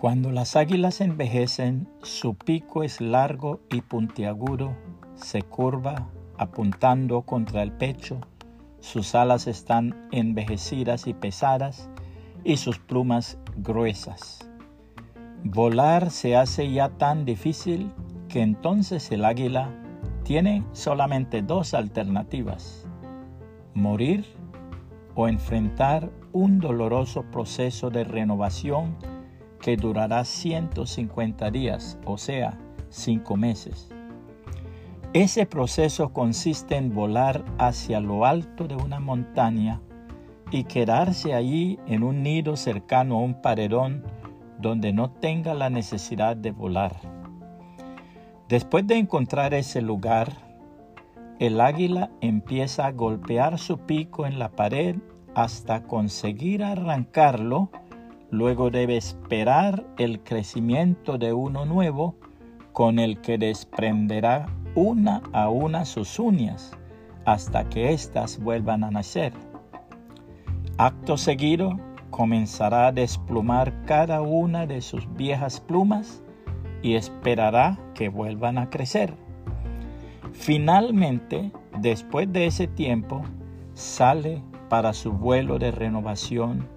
Cuando las águilas envejecen, su pico es largo y puntiagudo, se curva apuntando contra el pecho, sus alas están envejecidas y pesadas y sus plumas gruesas. Volar se hace ya tan difícil que entonces el águila tiene solamente dos alternativas, morir o enfrentar un doloroso proceso de renovación que durará 150 días, o sea, cinco meses. Ese proceso consiste en volar hacia lo alto de una montaña y quedarse allí en un nido cercano a un paredón donde no tenga la necesidad de volar. Después de encontrar ese lugar, el águila empieza a golpear su pico en la pared hasta conseguir arrancarlo luego debe esperar el crecimiento de uno nuevo con el que desprenderá una a una sus uñas hasta que éstas vuelvan a nacer. Acto seguido, comenzará a desplumar cada una de sus viejas plumas y esperará que vuelvan a crecer. Finalmente, después de ese tiempo, sale para su vuelo de renovación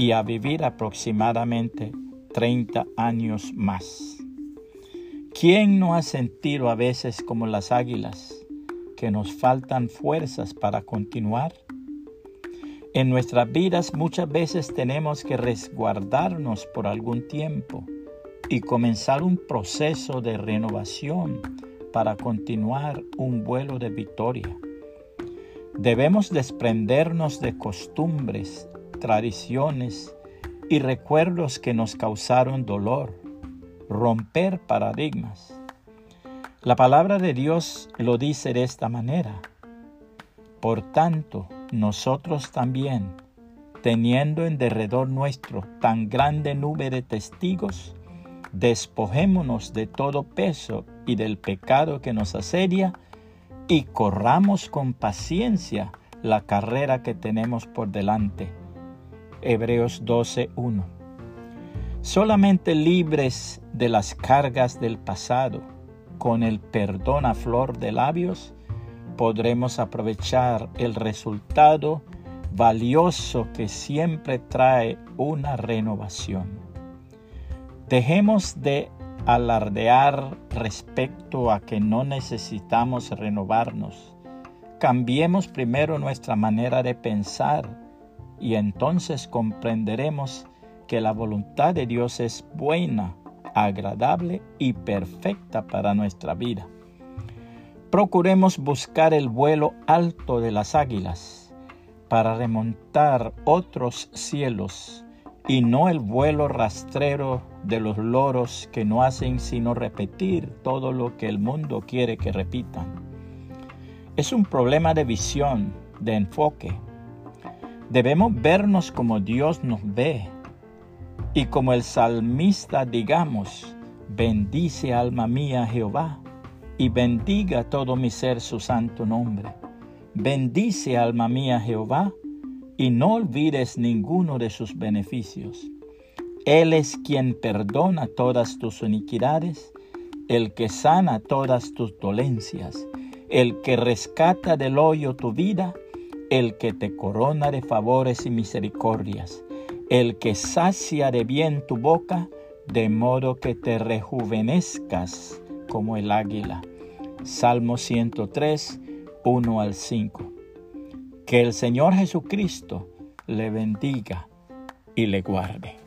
y a vivir aproximadamente 30 años más. ¿Quién no ha sentido a veces como las águilas que nos faltan fuerzas para continuar? En nuestras vidas muchas veces tenemos que resguardarnos por algún tiempo y comenzar un proceso de renovación para continuar un vuelo de victoria. Debemos desprendernos de costumbres tradiciones y recuerdos que nos causaron dolor, romper paradigmas. La palabra de Dios lo dice de esta manera. Por tanto, nosotros también, teniendo en derredor nuestro tan grande nube de testigos, despojémonos de todo peso y del pecado que nos asedia y corramos con paciencia la carrera que tenemos por delante Hebreos 12.1. Solamente libres de las cargas del pasado, con el perdón a flor de labios, podremos aprovechar el resultado valioso que siempre trae una renovación. Dejemos de alardear respecto a que no necesitamos renovarnos. Cambiemos primero nuestra manera de pensar y entonces comprenderemos que la voluntad de Dios es buena, agradable y perfecta para nuestra vida. Procuremos buscar el vuelo alto de las águilas para remontar otros cielos y no el vuelo rastrero de los loros que no hacen sino repetir todo lo que el mundo quiere que repitan. Es un problema de visión, de enfoque, Debemos vernos como Dios nos ve y como el salmista digamos, bendice alma mía Jehová y bendiga todo mi ser su santo nombre. Bendice alma mía Jehová y no olvides ninguno de sus beneficios. Él es quien perdona todas tus iniquidades, el que sana todas tus dolencias, el que rescata del hoyo tu vida, el que te corona de favores y misericordias, el que sacia de bien tu boca, de modo que te rejuvenezcas como el águila. Salmo 103, 1 al 5. Que el Señor Jesucristo le bendiga y le guarde.